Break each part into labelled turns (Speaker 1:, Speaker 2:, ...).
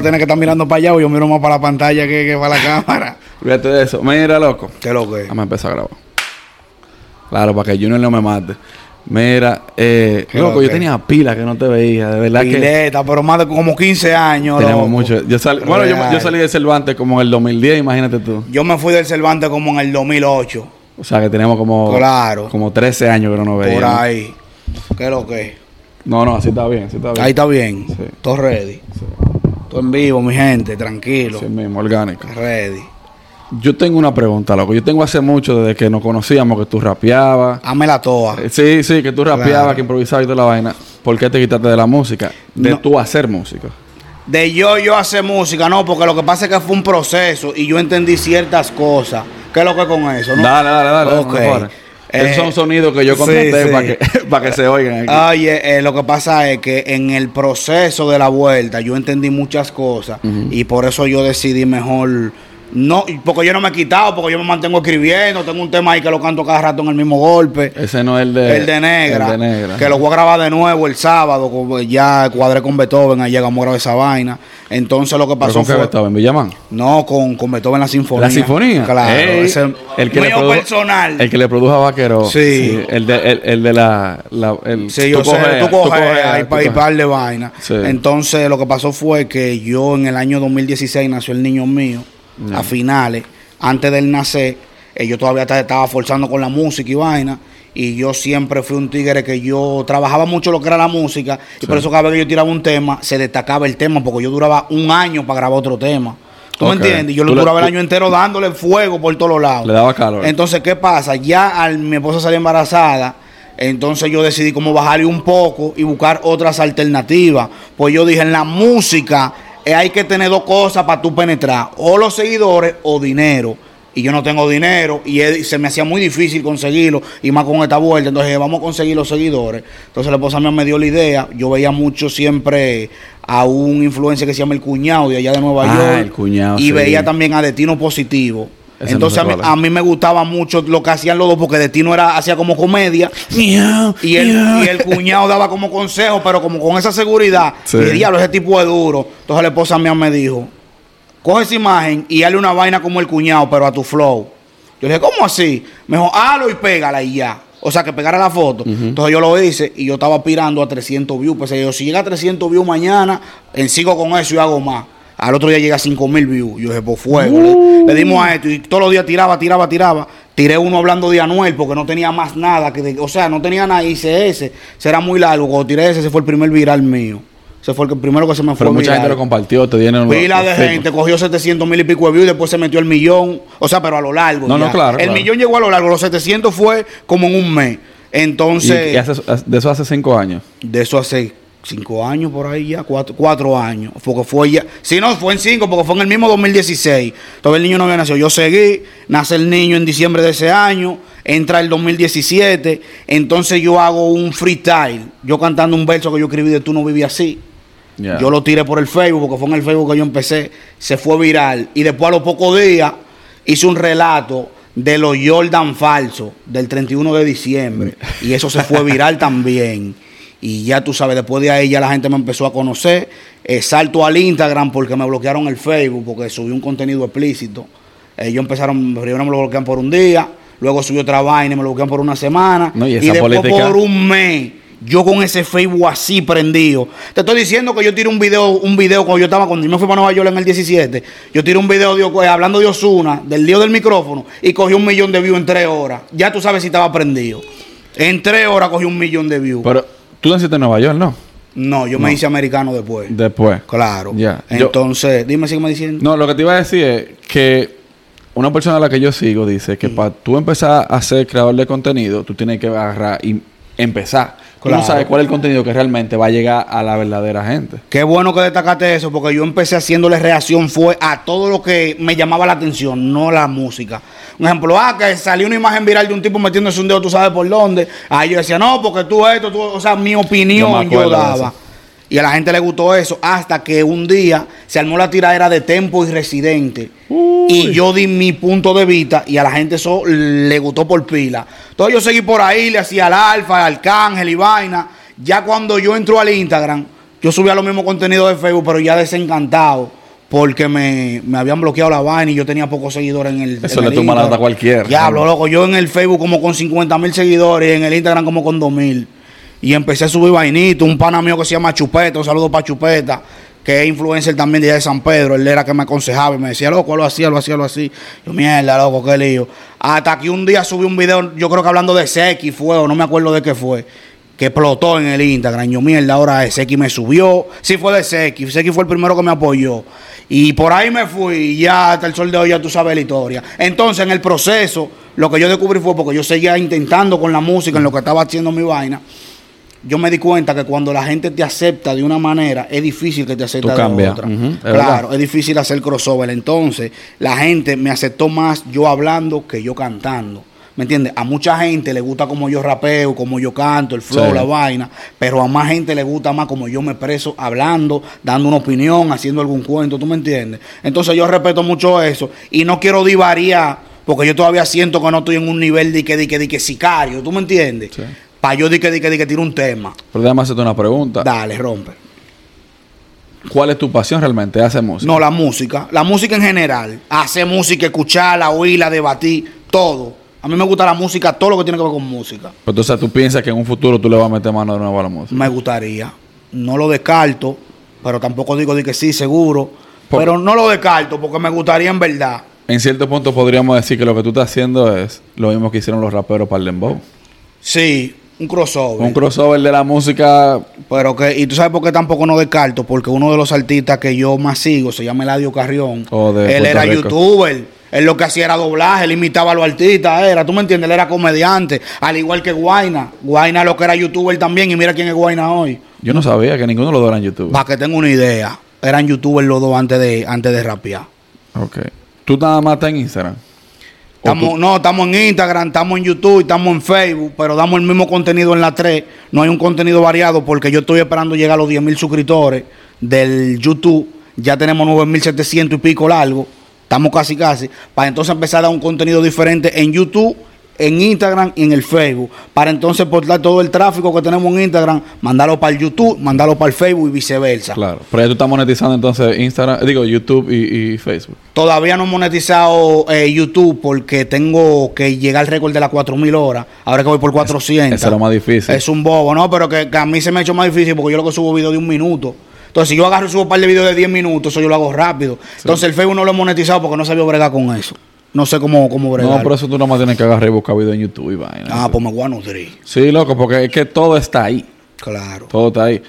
Speaker 1: Tienes que estar mirando para allá o yo miro más para la pantalla que, que para la cámara.
Speaker 2: Fíjate de eso. Mira, loco.
Speaker 1: ¿Qué es lo que es?
Speaker 2: Vamos a empezar a grabar. Claro, para que Junior no me mate. Mira, eh,
Speaker 1: ¿Qué
Speaker 2: loco,
Speaker 1: lo
Speaker 2: yo
Speaker 1: que?
Speaker 2: tenía pila que no te veía, de verdad que
Speaker 1: Pileta, pero más de como 15 años.
Speaker 2: tenemos
Speaker 1: loco.
Speaker 2: mucho. Yo sal- bueno, yo, salí de Cervantes como en el 2010, imagínate tú.
Speaker 1: Yo me fui del Cervantes como en el 2008.
Speaker 2: O sea, que tenemos como,
Speaker 1: Claro.
Speaker 2: como 13 años que no nos
Speaker 1: Por
Speaker 2: veíamos.
Speaker 1: ahí. ¿Qué lo que?
Speaker 2: No, no, así está bien, así está bien.
Speaker 1: Ahí está bien.
Speaker 2: Sí.
Speaker 1: Todo ready. Todo en vivo, mi gente. Tranquilo.
Speaker 2: Sí mismo, orgánico.
Speaker 1: Ready.
Speaker 2: Yo tengo una pregunta, loco. Yo tengo hace mucho, desde que nos conocíamos, que tú rapeabas.
Speaker 1: Hámela toda.
Speaker 2: Eh, Sí, sí, que tú rapeabas,
Speaker 1: Claro.
Speaker 2: que improvisabas y toda la vaina. ¿Por qué te quitaste de la música? De
Speaker 1: No.
Speaker 2: tú hacer música.
Speaker 1: De yo, yo hacer música, no, porque lo que pasa es que fue un proceso y yo entendí ciertas cosas. ¿Qué es lo que es con eso? no?
Speaker 2: Dale, dale, dale.
Speaker 1: Ok.
Speaker 2: no me jodas.
Speaker 1: Eh,
Speaker 2: Esos son sonidos que yo contraté
Speaker 1: sí.
Speaker 2: para que, que se oigan aquí.
Speaker 1: Oye, eh, lo que pasa es que en el proceso de la vuelta yo entendí muchas cosas y por eso yo decidí mejor no, porque yo no me he quitado, porque yo me mantengo escribiendo, tengo un tema ahí que lo canto cada rato en el mismo golpe.
Speaker 2: Ese no es el de...
Speaker 1: el de negra,
Speaker 2: El de negra.
Speaker 1: que lo voy a grabar de nuevo el sábado, como ya cuadré con Beethoven, ahí llegamos a grabar esa vaina. Entonces lo que
Speaker 2: ¿Pero
Speaker 1: pasó
Speaker 2: con
Speaker 1: fue
Speaker 2: estaba en Villamán?
Speaker 1: no con, con Beethoven la sinfonía.
Speaker 2: La sinfonía.
Speaker 1: Claro, ese
Speaker 2: el que le
Speaker 1: mío
Speaker 2: produjo,
Speaker 1: personal.
Speaker 2: El que le produjo a Vaquero.
Speaker 1: Sí.
Speaker 2: el, de, el, el de la... la el,
Speaker 1: Sí, yo
Speaker 2: tú
Speaker 1: sé, tú coges par de vaina.
Speaker 2: Sí.
Speaker 1: Entonces, lo que pasó fue que yo en el año 2016 nació el niño mío, a finales, antes de él nacer, eh, yo todavía ta- estaba forzando con la música y vaina. Y yo siempre fui un tigre que yo trabajaba mucho lo que era la música. Y por eso cada vez que yo tiraba un tema, se destacaba el tema, porque yo duraba un año para grabar otro tema. ¿Tú
Speaker 2: Ok.
Speaker 1: me entiendes? Yo lo duraba el año entero dándole fuego por todos lados.
Speaker 2: Le daba calor.
Speaker 1: Entonces, ¿qué pasa? Ya al mi esposa salir embarazada, entonces yo decidí como bajarle un poco y buscar otras alternativas. Pues yo dije, en la música eh, hay que tener dos cosas para tú penetrar, o los seguidores o dinero. Y yo no tengo dinero y se me hacía muy difícil conseguirlo y más con esta vuelta. Entonces dije, vamos a conseguir los seguidores. Entonces la esposa mía me dio la idea. Yo veía mucho siempre a un influencer que se llama El Cuñado de allá de Nueva
Speaker 2: Ah,
Speaker 1: York.
Speaker 2: El Cuñado,
Speaker 1: Y
Speaker 2: sí.
Speaker 1: veía también a Destino Positivo.
Speaker 2: Ese
Speaker 1: Entonces
Speaker 2: no
Speaker 1: a mí, a me gustaba mucho lo que hacían los dos porque Destino era hacía como comedia y el, y el cuñado daba como consejo, pero como con esa seguridad.
Speaker 2: Sí.
Speaker 1: Y dije, diablo, ese tipo es duro. Entonces la esposa mía me dijo, coge esa imagen y hazle una vaina como el cuñado, pero a tu flow. Yo le dije, ¿cómo así? Me dijo, halo y pégala y ya. O sea, que pegara la foto. Entonces yo lo hice y yo estaba aspirando a 300 views. Pues yo, si llega a 300 views mañana, en sigo con eso y hago más. Al otro día llega a 5 mil views. Yo dije, por fuego. Le, le dimos a esto y todos los días tiraba, tiraba, tiraba. Tiré uno hablando de Anuel porque no tenía más nada. Que de- o sea, no tenía nada. Hice ese. Será muy largo. Cuando tiré ese, ese fue el primer viral mío. Ese fue el primero que se me fue
Speaker 2: Pero mucha
Speaker 1: viral.
Speaker 2: gente lo compartió, te dieron
Speaker 1: Pila de gente, cogió 700 mil y pico de views y después se metió el millón. O sea, pero a lo largo.
Speaker 2: No, no,
Speaker 1: ya.
Speaker 2: claro,
Speaker 1: El
Speaker 2: claro.
Speaker 1: millón llegó a lo largo, los 700 fue como en un mes. Entonces,
Speaker 2: Y, y hace- de eso hace cinco años.
Speaker 1: de eso hace cinco años por ahí ya, cuatro, cuatro años. Porque fue ya, si no, fue en cinco, porque fue en el mismo 2016. Todavía el niño no había nacido. Yo seguí, nace el niño en diciembre de ese año, entra el 2017. Entonces yo hago un freestyle, yo cantando un verso que yo escribí de Tú no vivías así. Yo lo tiré por el Facebook, porque fue en el Facebook que yo empecé, se fue viral. Y después a los pocos días hice un relato de los Jordan falsos del 31 de diciembre. Y eso se fue viral también. Y ya tú sabes, después de ahí ya la gente me empezó a conocer. Eh, salto al Instagram porque me bloquearon el Facebook, porque subí un contenido explícito. Ellos empezaron, primero me lo bloquean por un día, luego subí otra vaina y me lo bloquean por una semana.
Speaker 2: No, y
Speaker 1: después
Speaker 2: política-
Speaker 1: por un mes, yo con ese Facebook así prendido. Te estoy diciendo que yo tiré un video, un video cuando yo estaba, cuando yo me fui para Nueva York en el 17, yo tiré un video de, eh, hablando de Osuna, del lío del micrófono, y cogí un millón de views en tres horas. Ya tú sabes si estaba prendido. En tres horas cogí un millón de views.
Speaker 2: Pero tú naciste en Nueva York, ¿no?
Speaker 1: no, yo me hice americano después.
Speaker 2: Después.
Speaker 1: claro.
Speaker 2: Ya.
Speaker 1: Entonces, dime, sígueme diciendo.
Speaker 2: No, lo que te iba a decir es que una persona a la que yo sigo dice que para tú empezar a ser creador de contenido, tú tienes que agarrar y empezar. Tú
Speaker 1: Claro.
Speaker 2: no sabes cuál es el contenido que realmente va a llegar a la verdadera gente.
Speaker 1: Qué bueno que destacaste eso, porque yo empecé haciéndole reacción fue a todo lo que me llamaba la atención, no la música. Un ejemplo, ah, que salió una imagen viral de un tipo metiéndose un dedo, tú sabes por dónde. Ahí yo decía, no, porque tú esto, tú, o sea, mi opinión yo, daba. Y a la gente le gustó eso, hasta que un día se armó la tiradera de Tempo y Residente. Y yo di mi punto de vista y a la gente eso le gustó por pila. Entonces yo seguí por ahí, le hacía al alfa, al arcángel y vaina. Ya cuando yo entro al Instagram, yo subía los mismos contenidos de Facebook, pero ya desencantado. Porque me, me habían bloqueado la vaina y yo tenía pocos seguidores en el.
Speaker 2: Eso
Speaker 1: en
Speaker 2: le toma nota a cualquiera.
Speaker 1: Diablo, loco. Yo en el Facebook como con 50 mil seguidores y en el Instagram como con 2 mil. Y empecé a subir vainito. Un pana mío que se llama Chupeta, un saludo para Chupeta, que es influencer también de allá de San Pedro. Él era que me aconsejaba y me decía, loco, lo hacía, lo hacía, lo así. Yo, mierda, loco, qué lío. Hasta que un día subí un video, yo creo que hablando de Seki fue, o no me acuerdo de qué fue. Que explotó en el Instagram. Yo, mierda, ahora Seki me subió. Sí, fue de Seki. Seki fue el primero que me apoyó. Y por ahí me fui. Y ya hasta el sol de hoy ya tú sabes la historia. Entonces, en el proceso, lo que yo descubrí fue porque yo seguía intentando con la música, en lo que estaba haciendo mi vaina. Yo me di cuenta que cuando la gente te acepta de una manera, es difícil que te acepte de otra.
Speaker 2: Es
Speaker 1: claro,
Speaker 2: verdad.
Speaker 1: es difícil hacer crossover. Entonces, la gente me aceptó más yo hablando que yo cantando. ¿Me entiendes? A mucha gente le gusta como yo rapeo, como yo canto, el flow,
Speaker 2: Sí.
Speaker 1: la vaina, pero a más gente le gusta más como yo me expreso hablando, dando una opinión, haciendo algún cuento, ¿tú me entiendes? Entonces yo respeto mucho eso y no quiero divariar porque yo todavía siento que no estoy en un nivel de que, de que, de que sicario, ¿tú me entiendes?
Speaker 2: Sí.
Speaker 1: Para yo de que, de que, de que tire un tema.
Speaker 2: Pero déjame hacerte una pregunta.
Speaker 1: Dale, rompe.
Speaker 2: ¿Cuál es tu pasión realmente? ¿Hacer música?
Speaker 1: No, la música. La música en general. Hacer música, escucharla, oírla, debatir, todo. A mí me gusta la música, todo lo que tiene que ver con música.
Speaker 2: Pero entonces tú piensas que en un futuro tú le vas a meter mano de nuevo a la música.
Speaker 1: Me gustaría. No lo descarto, pero tampoco digo de que sí, seguro.
Speaker 2: Por-
Speaker 1: Pero no lo descarto porque me gustaría en verdad.
Speaker 2: En cierto punto podríamos decir que lo que tú estás haciendo es lo mismo que hicieron los raperos para el dembow.
Speaker 1: Sí, un crossover.
Speaker 2: Un crossover de la música.
Speaker 1: pero que, y tú sabes por qué tampoco no descarto, porque uno de los artistas que yo más sigo se llama Eladio Carrión.
Speaker 2: Oh, de
Speaker 1: él
Speaker 2: Puerto
Speaker 1: era
Speaker 2: Rico.
Speaker 1: youtuber. Él lo que hacía era doblaje, él imitaba a los artistas, era, tú me entiendes, él era comediante, al igual que Guaina. Guaina lo que era youtuber también, y mira quién es Guaina hoy.
Speaker 2: Yo no sabía que ninguno de los dos era en YouTube.
Speaker 1: Para que tenga una idea, eran youtubers los dos antes de, antes de rapear.
Speaker 2: Ok. ¿Tú nada más estás en Instagram? ¿O
Speaker 1: Estamos,
Speaker 2: tú-
Speaker 1: no, estamos en Instagram, estamos en YouTube, estamos en Facebook, pero damos el mismo contenido en las tres. No hay un contenido variado porque yo estoy esperando llegar a los 10 mil suscriptores del YouTube. Ya tenemos 9.700 y pico largo. Estamos casi casi. Para entonces empezar a dar un contenido diferente en YouTube, en Instagram y en el Facebook. Para entonces portar todo el tráfico que tenemos en Instagram, mandarlo para el YouTube, mandarlo para el Facebook y viceversa.
Speaker 2: Claro. Pero ya tú estás monetizando entonces Instagram, digo, YouTube y, y Facebook.
Speaker 1: Todavía no he monetizado eh, YouTube porque tengo que llegar al récord de las 4.000 horas. Ahora que voy por 400.
Speaker 2: Eso es lo más difícil.
Speaker 1: Es un bobo, ¿no? Pero que, que a mí se me ha hecho más difícil porque yo lo que subo videos de un minuto. Entonces, si yo agarro y subo un par de videos de 10 minutos, eso yo lo hago rápido. Entonces, el Facebook no lo he monetizado porque no sabía bregar con eso. No sé cómo, cómo bregar.
Speaker 2: No, por eso tú nada más tienes que agarrar y buscar video en YouTube y vaina.
Speaker 1: Ah, pues me voy a nutrir.
Speaker 2: Sí, loco, porque es que todo está ahí.
Speaker 1: Claro.
Speaker 2: Todo está ahí.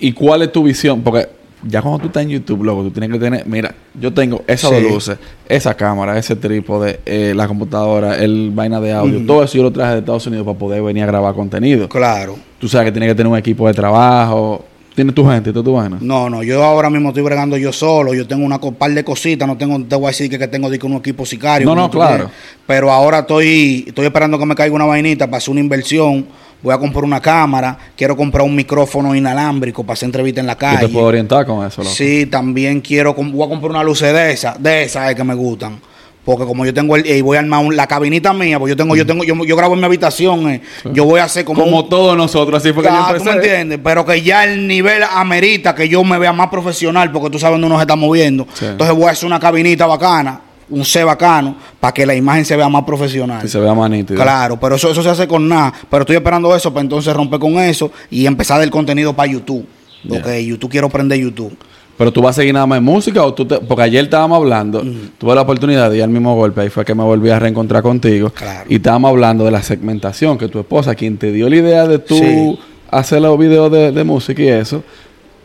Speaker 2: ¿Y cuál es tu visión? Porque ya cuando tú estás en YouTube, loco, tú tienes que tener. Mira, yo tengo esas
Speaker 1: Sí.
Speaker 2: dos luces, esa cámara, ese trípode, eh, la computadora, el vaina de audio. Todo eso yo lo traje de Estados Unidos para poder venir a grabar contenido.
Speaker 1: Claro.
Speaker 2: Tú sabes que tienes que tener un equipo de trabajo. Tienes tu gente toda tu vaina.
Speaker 1: No, no, yo ahora mismo estoy bregando yo solo, yo tengo una par de cositas, no tengo, te voy a decir que, que tengo que un equipo sicario.
Speaker 2: No, no, claro.
Speaker 1: Pero ahora estoy, estoy esperando que me caiga una vainita para hacer una inversión. Voy a comprar una cámara, quiero comprar un micrófono inalámbrico para hacer entrevista en la
Speaker 2: Yo
Speaker 1: calle.
Speaker 2: te puedo orientar con eso, loco.
Speaker 1: Sí, también quiero, voy a comprar una luz de esas, de esas es que me gustan. Porque como yo tengo el, y voy a armar un- la cabinita mía, pues yo tengo, yo tengo, yo, yo grabo en mi habitación, eh. yo voy a hacer como,
Speaker 2: Como
Speaker 1: un-
Speaker 2: todos nosotros, así fue que yo
Speaker 1: Ah, ¿tú
Speaker 2: empecé.
Speaker 1: me entiendes? Pero que ya el nivel amerita que yo me vea más profesional, porque tú sabes dónde uno se está moviendo.
Speaker 2: Sí.
Speaker 1: Entonces voy a hacer una cabinita bacana, un C bacano, para que la imagen se vea más profesional.
Speaker 2: Si se vea más nítido.
Speaker 1: Claro, pero eso, eso se hace con nada. Pero estoy esperando eso para entonces romper con eso y empezar el contenido para YouTube. Porque YouTube quiero aprender YouTube.
Speaker 2: Pero tú vas a seguir nada más en música o tú te- porque ayer estábamos hablando, tuve la oportunidad de ir al mismo golpe, ahí fue que me volví a reencontrar contigo
Speaker 1: Claro.
Speaker 2: y estábamos hablando de la segmentación, que tu esposa, quien te dio la idea de tú
Speaker 1: Sí.
Speaker 2: hacer los videos de, de música y eso,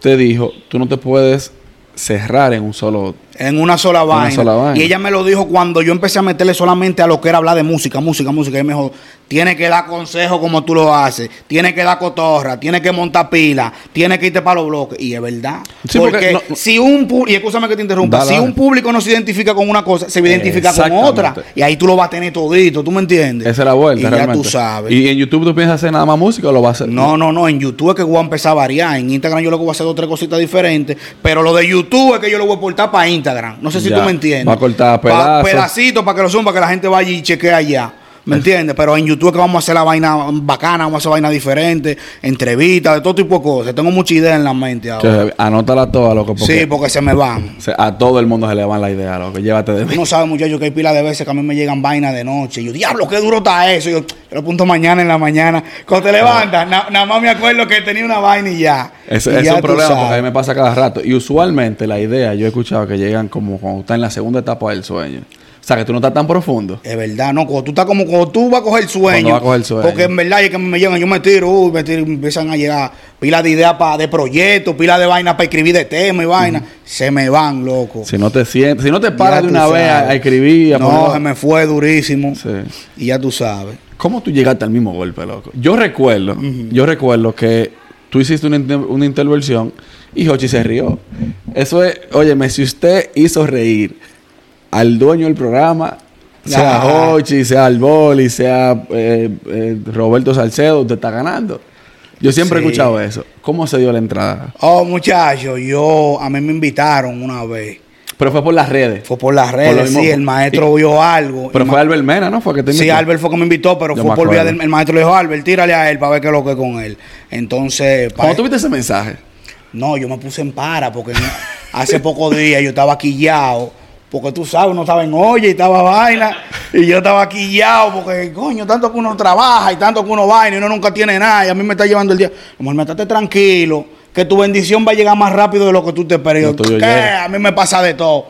Speaker 2: te dijo, tú no te puedes cerrar en un solo...
Speaker 1: En una sola
Speaker 2: Una
Speaker 1: vaina.
Speaker 2: sola vaina.
Speaker 1: Y ella me lo dijo cuando yo empecé a meterle solamente a lo que era hablar de música, música, música. Y me dijo, tiene que dar consejo como tú lo haces, tiene que dar cotorra, tiene que montar pila, tiene que irte para los bloques. Y es verdad.
Speaker 2: Sí,
Speaker 1: porque
Speaker 2: porque no-
Speaker 1: si un público, y escúchame que te interrumpa,
Speaker 2: Dale,
Speaker 1: si
Speaker 2: dale.
Speaker 1: un público no se identifica con una cosa, se va a identificar con otra. Y ahí tú lo vas a tener todito, ¿tú me entiendes?
Speaker 2: Esa es la vuelta,
Speaker 1: Y ya tú sabes.
Speaker 2: ¿Y en YouTube tú piensas hacer nada más música o lo vas a hacer?
Speaker 1: No, no, no. En YouTube es que voy a empezar a variar. En Instagram yo lo que voy a hacer dos o tres cositas diferentes. Pero lo de YouTube es que yo lo voy a portar para Instagram. No sé si
Speaker 2: Ya.
Speaker 1: tú me entiendes.
Speaker 2: Va a cortar
Speaker 1: Pa-
Speaker 2: pedazos.
Speaker 1: pedacitos para que lo suban, para que la gente vaya y chequee allá. ¿Me entiendes? Pero en YouTube que vamos a hacer la vaina bacana, vamos a hacer vaina diferente, entrevistas, de todo tipo de cosas. Tengo mucha idea en la mente ahora.
Speaker 2: Anótala toda, loco. Porque
Speaker 1: Sí, porque se me van.
Speaker 2: a todo el mundo se le van la idea, loco. Llévate de mí.
Speaker 1: no sabes, muchacho, que hay pila de veces que a mí me llegan vainas de noche. Y yo, diablo, qué duro está eso. Y yo, yo lo apunto mañana en la mañana. Cuando te levantas, na- nada más me acuerdo que tenía una vaina y ya.
Speaker 2: Ese
Speaker 1: Y
Speaker 2: es
Speaker 1: ya
Speaker 2: un problema
Speaker 1: sabes.
Speaker 2: porque a mí me pasa cada rato. Y usualmente la idea, yo he escuchado que llegan como cuando estás en la segunda etapa del sueño. O sea, que tú no estás tan profundo.
Speaker 1: Es verdad, no, cuando tú estás como cuando tú vas a coger sueño.
Speaker 2: Cuando vas a coger sueño.
Speaker 1: Porque en verdad es que me llegan, yo me tiro, uy, me tiro, empiezan a llegar pila de ideas pa- de proyectos, pila de vainas para escribir de tema y vaina. Se me van, loco.
Speaker 2: Si no te sientes, si no te paras
Speaker 1: Ya
Speaker 2: de una vez a, a escribir, a
Speaker 1: No,
Speaker 2: poner-
Speaker 1: se me fue durísimo.
Speaker 2: Sí.
Speaker 1: Y ya tú sabes.
Speaker 2: ¿Cómo tú llegaste al mismo golpe, loco? Yo recuerdo, yo recuerdo que tú hiciste una, una intervención y Hochi se rió. Eso es, óyeme, si usted hizo reír al dueño del programa, sea
Speaker 1: Ah.
Speaker 2: Hochi, sea Alboli, sea eh, eh, Roberto Salcedo, usted está ganando. Yo siempre he
Speaker 1: Sí.
Speaker 2: escuchado eso. ¿Cómo se dio la entrada?
Speaker 1: Oh, muchachos, yo, a mí me invitaron una vez.
Speaker 2: Pero fue por las redes.
Speaker 1: Fue por las redes,
Speaker 2: mismo-
Speaker 1: sí, el maestro vio algo.
Speaker 2: Pero fue Albert Mena, ¿no? Fue que te
Speaker 1: Sí,
Speaker 2: invitó.
Speaker 1: Albert fue que me invitó, pero
Speaker 2: Yo
Speaker 1: fue por vía del el maestro. Le dijo, Albert, tírale a él para ver qué es lo que es con él. Entonces,
Speaker 2: ¿Cómo tuviste ese mensaje?
Speaker 1: no, yo me puse en para porque hace pocos días yo estaba quillado. Porque tú sabes, uno estaba en olla y estaba vaina. Y yo estaba quillado porque, coño, tanto que uno trabaja y tanto que uno vaina y uno nunca tiene nada. Y a mí me está llevando el día. Como me estate tranquilo, que tu bendición va a llegar más rápido de lo que tú te esperas. ¿Qué? A mí me pasa de todo.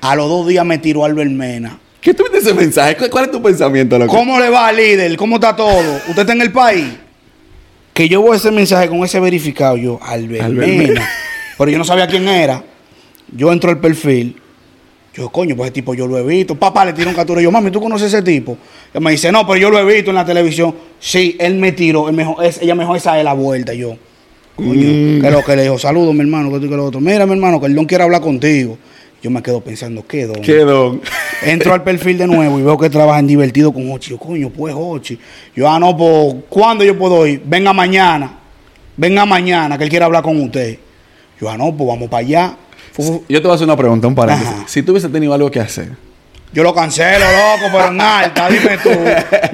Speaker 1: A los dos días me tiró Albert Mena.
Speaker 2: ¿Qué tuviste ese mensaje? ¿Cuál, es tu pensamiento, loco?
Speaker 1: ¿Cómo le va, líder? ¿Cómo está todo? ¿Usted está en el país? Que yo voy a ese mensaje con ese verificado. Yo, Albert
Speaker 2: Albert
Speaker 1: Mena.
Speaker 2: Mena.
Speaker 1: Pero yo no sabía quién era. Yo entro al perfil. Yo, coño, pues ese tipo yo lo he visto. Papá le tiró un captura. Yo, mami, ¿tú conoces ese tipo? Ella me dice, no, pero yo lo he visto en la televisión. Sí, él me tiró. Él me dijo, es- ella me dijo, esa es la vuelta. Yo, coño,
Speaker 2: Mm.
Speaker 1: que lo que le dijo, saludos, mi hermano, que tú y que lo otro. Mira, mi hermano, que el don quiere hablar contigo. Yo me quedo pensando, ¿qué don?
Speaker 2: ¿Qué don?
Speaker 1: Entro al perfil de nuevo y veo que trabajan divertido con Ochi. Yo, coño, pues Ochi. Yo, ah, no, pues, ¿cuándo yo puedo ir? Venga mañana. Venga mañana, que él quiere hablar con usted. Yo, ah, no, pues vamos para allá.
Speaker 2: Yo te voy a hacer una pregunta, un paréntesis.
Speaker 1: Ajá.
Speaker 2: Si tú hubiese tenido algo que hacer,
Speaker 1: Yo lo cancelo, loco, pero en alta, dime tú.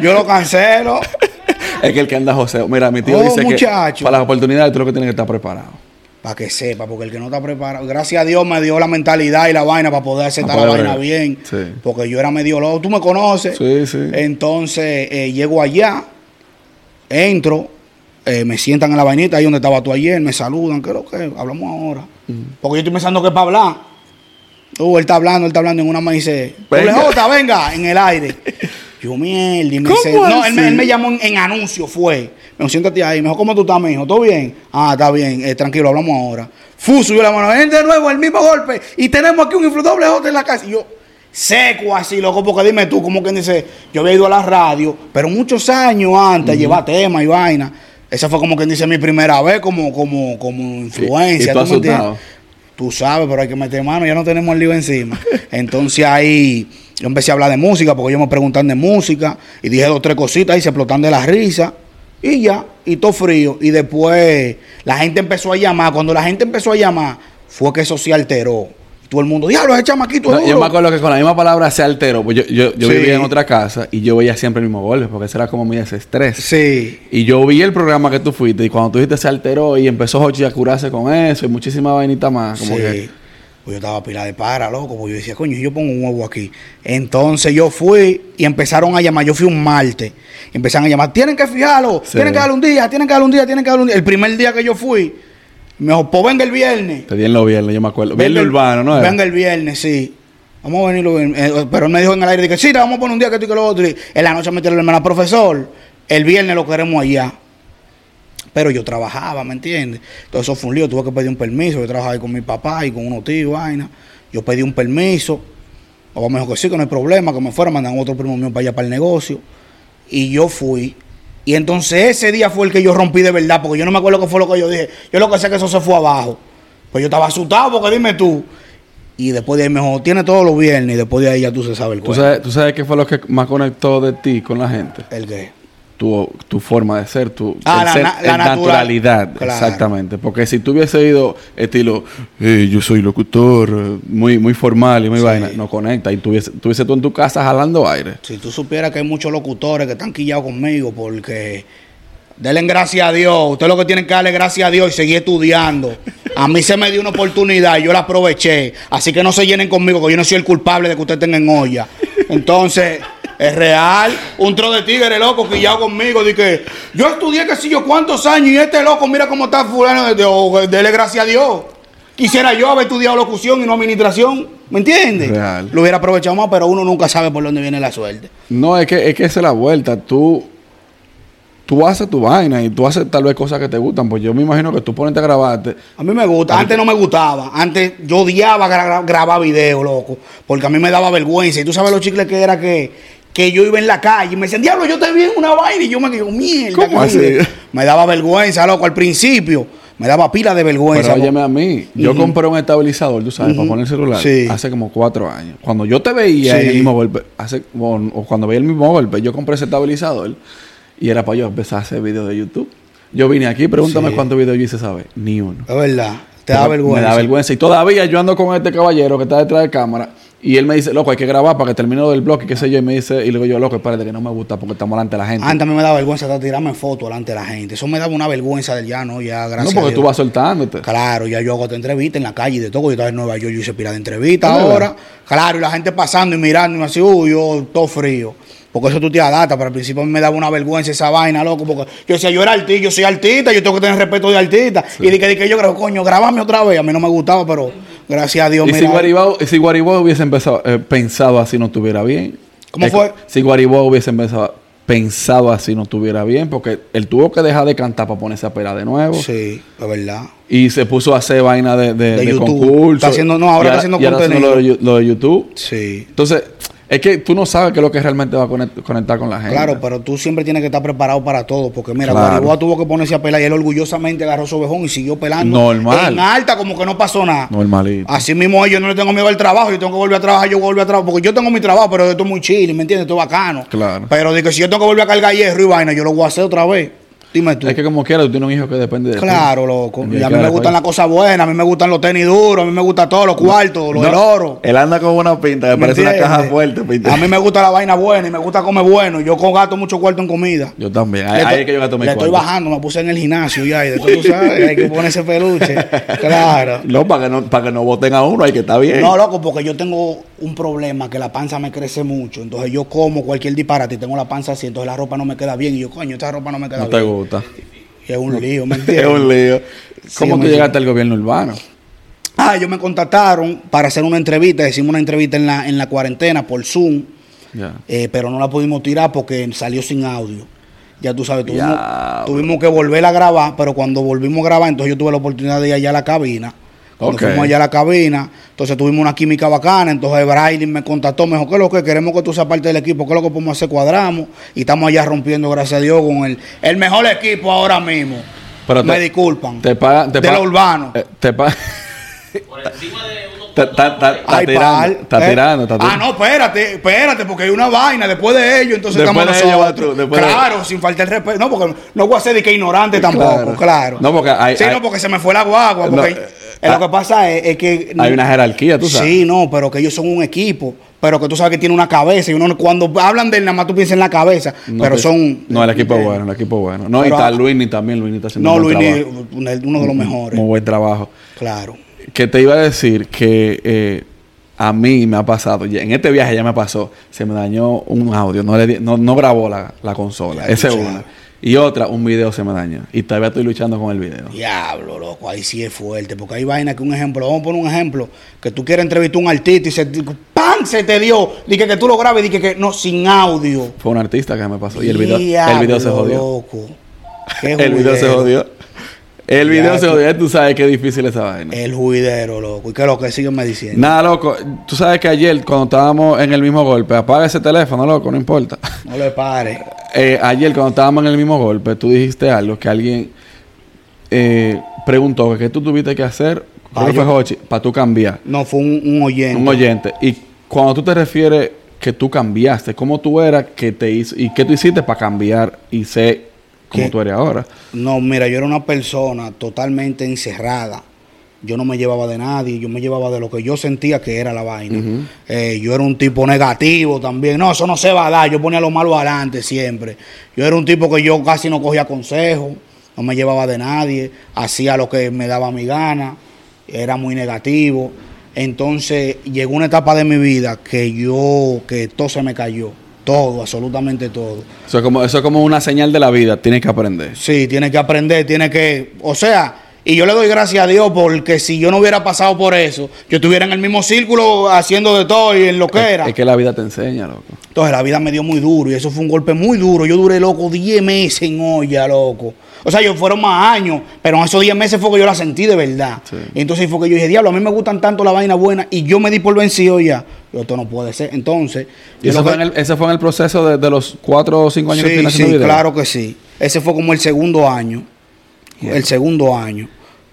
Speaker 1: Yo lo cancelo.
Speaker 2: es que el que anda José. Mira, mi tío
Speaker 1: Oh,
Speaker 2: dice
Speaker 1: muchacho.
Speaker 2: que para las oportunidades tú lo que tienes que estar preparado.
Speaker 1: Para que sepa, porque el que no está preparado, gracias a Dios me dio la mentalidad y la vaina para poder aceptar
Speaker 2: Para
Speaker 1: la vaina bien.
Speaker 2: Sí.
Speaker 1: Porque yo era medio loco. Tú me conoces.
Speaker 2: Sí, sí.
Speaker 1: Entonces, eh, llego allá, entro, eh, me sientan en la vainita ahí donde estaba tú ayer, me saludan, ¿qué es lo que? Hablamos ahora.
Speaker 2: Mm.
Speaker 1: Porque yo estoy pensando que es para hablar. Uh, él está hablando, él está hablando en una me dice,
Speaker 2: Venga.
Speaker 1: "Doble J, venga, en el aire. Yo, mierda, y me
Speaker 2: ¿Cómo
Speaker 1: dice, no, él me,
Speaker 2: así?
Speaker 1: él me llamó en, en anuncio, fue. Me dijo, siéntate ahí. Me dijo, ¿cómo tú estás, mijo? ¿Todo bien? Ah, está bien, eh, tranquilo, hablamos ahora. Fu, subió la mano, ven de nuevo, el mismo golpe. Y tenemos aquí un infludoble J en la casa. Y yo, seco así, loco, porque dime tú, como quien dice, yo había ido a la radio, pero muchos años antes, llevar temas y vaina. Esa fue como quien dice mi primera vez como, como, como influencia.
Speaker 2: y tú
Speaker 1: ¿tú sabes, pero hay que meter mano, ya no tenemos el lío encima. Entonces ahí yo empecé a hablar de música, porque ellos me preguntan de música, y dije dos tres cositas y se explotan de la risa, y ya, y todo frío. Y después la gente empezó a llamar, cuando la gente empezó a llamar, fue que eso se alteró. Todo el mundo, diablo, ese chamaquito
Speaker 2: No, yo
Speaker 1: duro".
Speaker 2: me acuerdo que con la misma palabra se alteró. Pues yo yo, yo
Speaker 1: Sí.
Speaker 2: vivía en otra casa y yo veía siempre el mismo golpe porque ese era como mi desestrés.
Speaker 1: Sí.
Speaker 2: Y yo vi el programa que tú fuiste y cuando tú dijiste se alteró y empezó Jochi a curarse con eso y muchísima vainita más. Como
Speaker 1: sí.
Speaker 2: que,
Speaker 1: Pues yo estaba pila de para, loco, porque yo decía, coño, yo pongo un huevo aquí. Entonces yo fui y empezaron a llamar, yo fui un martes, empezaron a llamar, tienen que fijarlo,
Speaker 2: Sí.
Speaker 1: tienen que darle un día, tienen que darle un día, tienen que darle un día. El primer día que yo fui, me dijo, pues venga el viernes.
Speaker 2: te di en los viernes, yo me acuerdo.
Speaker 1: Venga
Speaker 2: Viernes
Speaker 1: el-
Speaker 2: urbano, ¿no? era?
Speaker 1: Venga el viernes, sí. Vamos a venir los viernes. Eh, pero él me dijo en el aire, dije, sí, te vamos a poner un día que tú y que lo otro. Y en la noche me tiró el hermano, profesor, el viernes lo queremos allá. Pero yo trabajaba, ¿me entiendes? Entonces eso fue un lío, tuve que pedir un permiso. Yo trabajaba ahí con mi papá y con unos tíos, vaina. Yo pedí un permiso. O me dijo que sí, que no hay problema, que me fuera, mandan otro primo mío para allá para el negocio. Y yo fui. Y entonces ese día fue el que yo rompí de verdad, porque yo no me acuerdo qué fue lo que yo dije. Yo lo que sé es que eso se fue abajo. Pues yo estaba asustado, porque dime tú. Y después de ahí me dijo, tiene todos los viernes. Y después de ahí ya tú se sabe el
Speaker 2: ¿Tú
Speaker 1: cuento.
Speaker 2: sabes, ¿Tú sabes qué fue lo que más conectó de ti con la gente?
Speaker 1: ¿El qué?
Speaker 2: Tu, tu forma de ser, tu
Speaker 1: Ah, la
Speaker 2: ser-
Speaker 1: na- la natural.
Speaker 2: naturalidad.
Speaker 1: Claro.
Speaker 2: Exactamente. Porque si tú hubiese ido estilo, "Eh, yo soy locutor, muy, muy formal y muy
Speaker 1: Sí.
Speaker 2: vaina, no conecta. Y tuviese, tuviese tú en tu casa jalando aire.
Speaker 1: Si tú supieras que hay muchos locutores que están quillados conmigo porque denle gracias a Dios. Ustedes lo que tienen que darle gracias a Dios y seguir estudiando. A mí se me dio una oportunidad y yo la aproveché. Así que no se llenen conmigo, que yo no soy el culpable de que ustedes tengan olla. Entonces, es real. Un tro de tigre loco quillado conmigo. De que yo estudié que sé yo cuántos años y este loco, mira cómo está fulano. de- oh, Dele gracias a Dios. Quisiera yo haber estudiado locución y no administración. ¿Me entiendes?
Speaker 2: Real.
Speaker 1: Lo hubiera aprovechado más, pero uno nunca sabe por dónde viene la suerte.
Speaker 2: No, es que, es que esa es la vuelta. Tú, tú haces tu vaina y tú haces tal vez cosas que te gustan. Pues yo me imagino que tú ponerte a grabarte.
Speaker 1: A mí me gusta. Antes no me gustaba. Antes yo odiaba gra- grabar videos, loco. Porque a mí me daba vergüenza. Y tú sabes los chicles que era que, que yo iba en la calle y me decían, diablo, yo te vi en una vaina. Y yo me digo, mierda.
Speaker 2: ¿Cómo
Speaker 1: ¿qué
Speaker 2: así?
Speaker 1: hice?". Me daba vergüenza, loco. Al principio me daba pila de vergüenza.
Speaker 2: Pero óyeme a mí, yo compré un estabilizador, tú sabes, para poner el celular,
Speaker 1: Sí.
Speaker 2: hace como cuatro años. Cuando yo te veía
Speaker 1: Sí.
Speaker 2: en el mismo golpe, hace, o, o cuando veía el mismo golpe, yo compré ese estabilizador y era para yo empezar a hacer videos de YouTube. Yo vine aquí, pregúntame
Speaker 1: Sí.
Speaker 2: cuántos videos yo hice, ¿sabes? Ni uno.
Speaker 1: Es verdad. Te da
Speaker 2: Pero
Speaker 1: vergüenza.
Speaker 2: Me da vergüenza. Y todavía yo ando con este caballero que está detrás de cámara. Y él me dice, loco, hay que grabar para que termine lo del blog y qué sé yo. Y me dice, y luego yo, loco, espérate que no me gusta porque estamos delante de la gente.
Speaker 1: Antes a mí me daba vergüenza hasta tirarme fotos delante de la gente. Eso me daba una vergüenza del ya, ¿no? Ya, gracias
Speaker 2: no,
Speaker 1: a
Speaker 2: porque
Speaker 1: Dios.
Speaker 2: tú vas soltándote.
Speaker 1: Claro, ya yo hago esta entrevista en la calle y de todo. Yo estaba en Nueva York, yo hice pila de entrevistas
Speaker 2: ¿Es verdad?
Speaker 1: ahora. Claro, y la gente pasando y mirando y me así, uy, yo todo frío. Porque eso tú te adaptas, pero al principio a mí me daba una vergüenza esa vaina, loco. Porque yo decía, yo era artista, yo soy artista, yo tengo que tener respeto de artista. Y de que, de que yo creo, coño, grabame otra vez. A mí no me gustaba, pero gracias a Dios,
Speaker 2: Y si
Speaker 1: mira.
Speaker 2: Guaribao, si Guaribao hubiese empezado, eh, pensado así no estuviera bien.
Speaker 1: ¿Cómo
Speaker 2: Es
Speaker 1: fue?
Speaker 2: Si Guaribao hubiese empezado, pensado así no estuviera bien, porque él tuvo que dejar de cantar para ponerse a pera de nuevo.
Speaker 1: Sí, es verdad.
Speaker 2: Y se puso a hacer vaina de, de,
Speaker 1: De
Speaker 2: de
Speaker 1: YouTube.
Speaker 2: concurso.
Speaker 1: Está haciendo- no, ahora
Speaker 2: Y
Speaker 1: está haciendo
Speaker 2: y ahora haciendo
Speaker 1: contenido.
Speaker 2: lo, de, Yu- lo de YouTube.
Speaker 1: Sí.
Speaker 2: Entonces, es que tú no sabes qué es lo que realmente va a conect- conectar con la gente.
Speaker 1: Claro, pero tú siempre tienes que estar preparado para todo. Porque mira,
Speaker 2: Claro.
Speaker 1: Tuvo que ponerse a pelar y él orgullosamente agarró su ovejón y siguió pelando.
Speaker 2: Normal.
Speaker 1: En alta, como que no pasó nada.
Speaker 2: Normalito.
Speaker 1: Así mismo yo no le tengo miedo al trabajo, yo tengo que volver a trabajar, yo volver a trabajar, porque yo tengo mi trabajo, pero esto es muy chill, ¿me entiendes? Esto es bacano.
Speaker 2: Claro.
Speaker 1: Pero de que si yo tengo que volver a cargar hierro y vaina, yo lo voy a hacer otra vez. Dime tú.
Speaker 2: Es que como quiera, tú tienes un hijo que depende de ti.
Speaker 1: Claro, loco.
Speaker 2: Y
Speaker 1: a mí me gustan las cosas buenas, a mí me gustan los tenis duros, a mí me gusta todo, los cuartos, los
Speaker 2: No,
Speaker 1: del oro.
Speaker 2: Él anda con una pinta que
Speaker 1: ¿Me
Speaker 2: parece una caja fuerte. pinta.
Speaker 1: A mí me gusta la vaina buena y me gusta comer bueno. Yo con gasto mucho cuarto en comida.
Speaker 2: Yo también. Ahí, ahí
Speaker 1: estoy-
Speaker 2: es que yo gasto mi
Speaker 1: Le estoy bajando, me puse en el gimnasio ya, y de todo tú sabes, hay que ponerse peluche. Claro.
Speaker 2: No, para que no, para que no voten a uno, hay que estar bien.
Speaker 1: No, loco, porque yo tengo un problema que la panza me crece mucho. Entonces yo como cualquier disparate y tengo la panza así, entonces la ropa no me queda bien. Y yo, coño, esta ropa no me queda
Speaker 2: No te
Speaker 1: bien.
Speaker 2: gusta.
Speaker 1: Y es un lío, ¿me
Speaker 2: Es
Speaker 1: entiendes?
Speaker 2: un lío.
Speaker 1: Sí,
Speaker 2: ¿Cómo tú llegaste al gobierno urbano?
Speaker 1: Ah, ellos me contactaron para hacer una entrevista. Hicimos una entrevista en la, en la cuarentena por Zoom,
Speaker 2: Ya.
Speaker 1: eh, pero no la pudimos tirar porque salió sin audio. Ya tú sabes, tuvimos, tuvimos que volver a grabar, pero cuando volvimos a grabar, entonces yo tuve la oportunidad de ir allá a la cabina. Cuando fuimos allá a la cabina, entonces tuvimos una química bacana, entonces Braille me contactó, me dijo, ¿qué es lo que queremos que tú seas parte del equipo? ¿Qué es lo que podemos hacer? Cuadramos y estamos allá rompiendo, gracias a Dios, con el, el mejor equipo ahora mismo.
Speaker 2: Pero
Speaker 1: me
Speaker 2: te-
Speaker 1: disculpan.
Speaker 2: Te pagan. Te
Speaker 1: de
Speaker 2: pagan-
Speaker 1: lo urbano.
Speaker 2: eh, te pagan.
Speaker 3: Por encima de
Speaker 2: Está tirando. Está
Speaker 1: eh.
Speaker 2: tirando.
Speaker 1: Ah, no, espérate, espérate, porque hay una vaina después de ellos, entonces
Speaker 2: Después
Speaker 1: estamos
Speaker 2: de
Speaker 1: nosotros.
Speaker 2: tú, después de-
Speaker 1: claro, sin falta el respeto. No, porque no voy a ser de que ignorante tampoco,
Speaker 2: Claro.
Speaker 1: claro.
Speaker 2: No, porque hay-
Speaker 1: Sí,
Speaker 2: hay-
Speaker 1: no, porque se me fue la guagua.
Speaker 2: No,
Speaker 1: Porque
Speaker 2: eh,
Speaker 1: eh,
Speaker 2: ah,
Speaker 1: lo que pasa es, es que.
Speaker 2: Hay una jerarquía, tú sabes.
Speaker 1: Sí, no, pero que ellos son un equipo. Pero que tú sabes que tiene una cabeza. Y uno cuando hablan de él, nada más tú piensas en la cabeza.
Speaker 2: No
Speaker 1: pero
Speaker 2: te-
Speaker 1: son.
Speaker 2: No, el equipo es
Speaker 1: eh,
Speaker 2: bueno, el equipo es bueno. No, y está Luini también. Luini está haciendo
Speaker 1: No,
Speaker 2: un buen
Speaker 1: Luis,
Speaker 2: trabajo.
Speaker 1: uno de los mejores.
Speaker 2: Muy buen trabajo.
Speaker 1: Claro.
Speaker 2: Que te iba a decir que eh, a mí me ha pasado, en este viaje ya me pasó, se me dañó un audio, no, le di- no, no grabó la, la consola, esa es una. Y otra, un video se me dañó. Y todavía estoy luchando con el video.
Speaker 1: Diablo, loco, ahí sí es fuerte, porque hay vainas que un ejemplo, vamos a poner un ejemplo, que tú quieres entrevistar a un artista y se, ¡pam! se te dio, dije que tú lo grabes, dije que no, sin audio.
Speaker 2: Fue un artista que me pasó. Y el video, el video se jodió.
Speaker 1: loco.
Speaker 2: El video se jodió. El video
Speaker 1: Ya,
Speaker 2: se jodió. Tú sabes qué difícil es esa vaina.
Speaker 1: El juidero, loco. ¿Y qué es lo que siguen me diciendo?
Speaker 2: Nada, loco. Tú sabes que ayer, cuando estábamos en el mismo golpe, apaga ese teléfono, loco, no importa.
Speaker 1: No le pare.
Speaker 2: Eh, ayer, cuando estábamos en el mismo golpe, tú dijiste algo que alguien eh, preguntó que qué tú tuviste que hacer, creo
Speaker 1: Ah,
Speaker 2: que fue Hochi, para tú cambiar.
Speaker 1: No, fue un, un oyente.
Speaker 2: Un oyente. Y cuando tú te refieres que tú cambiaste? ¿Cómo tú eras que te hizo y qué tú hiciste para cambiar y ser como
Speaker 1: ¿Qué?
Speaker 2: tú eres ahora?
Speaker 1: No, mira, yo era una persona totalmente encerrada. Yo no me llevaba de nadie, yo me llevaba de lo que yo sentía que era la vaina. Eh, yo era un tipo negativo también. No, eso no se va a dar. Yo ponía lo malo adelante siempre. Yo era un tipo que yo casi no cogía consejos, no me llevaba de nadie, hacía lo que me daba mi gana, era muy negativo. Entonces llegó una etapa de mi vida que yo, que todo se me cayó. Todo, absolutamente todo.
Speaker 2: Eso es como, eso es como una señal de la vida, tienes que aprender.
Speaker 1: Sí, tiene que aprender, tiene que, o sea, y yo le doy gracias a Dios porque si yo no hubiera pasado por eso, yo estuviera en el mismo círculo haciendo de todo y en lo que era.
Speaker 2: Es que la vida te enseña, loco.
Speaker 1: Entonces la vida me dio muy duro y eso fue un golpe muy duro. Yo duré, loco, 10 meses en olla, loco. O sea, yo fueron más años, pero en esos 10 meses fue que yo la sentí de verdad.
Speaker 2: Sí.
Speaker 1: Y entonces fue que yo dije, diablo, a mí me gustan tanto la vaina buena y yo me di por vencido ya. Yo, esto no puede ser. Entonces,
Speaker 2: ¿Y fue,
Speaker 1: que-
Speaker 2: en el, ese fue en el proceso de, de los cuatro o cinco años que
Speaker 1: Sí,
Speaker 2: tienes
Speaker 1: sí,
Speaker 2: haciendo video?
Speaker 1: claro que sí. Ese fue como el segundo año.
Speaker 2: Yeah.
Speaker 1: El segundo año.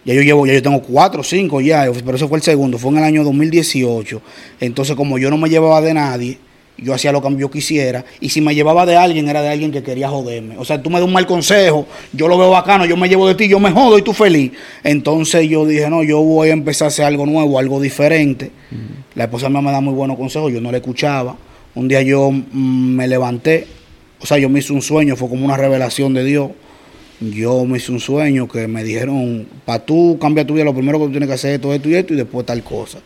Speaker 1: Ya yo llevo, ya yo tengo cuatro o cinco ya, pero eso fue el segundo, fue en el año 2018. Entonces, como yo no me llevaba de nadie, yo hacía lo que yo quisiera. Y si me llevaba de alguien, era de alguien que quería joderme. O sea, tú me das un mal consejo, yo lo veo bacano, yo me llevo de ti, yo me jodo y tú feliz. Entonces yo dije, no, yo voy a empezar a hacer algo nuevo, algo diferente. La esposa mía me da muy buenos consejos, yo no le escuchaba. Un día yo mm, me levanté, o sea, yo me hice un sueño, fue como una revelación de Dios. Yo me hice un sueño que me dijeron, para tú cambiar tu vida, lo primero que tú tienes que hacer es esto, esto y esto, y después tal cosa.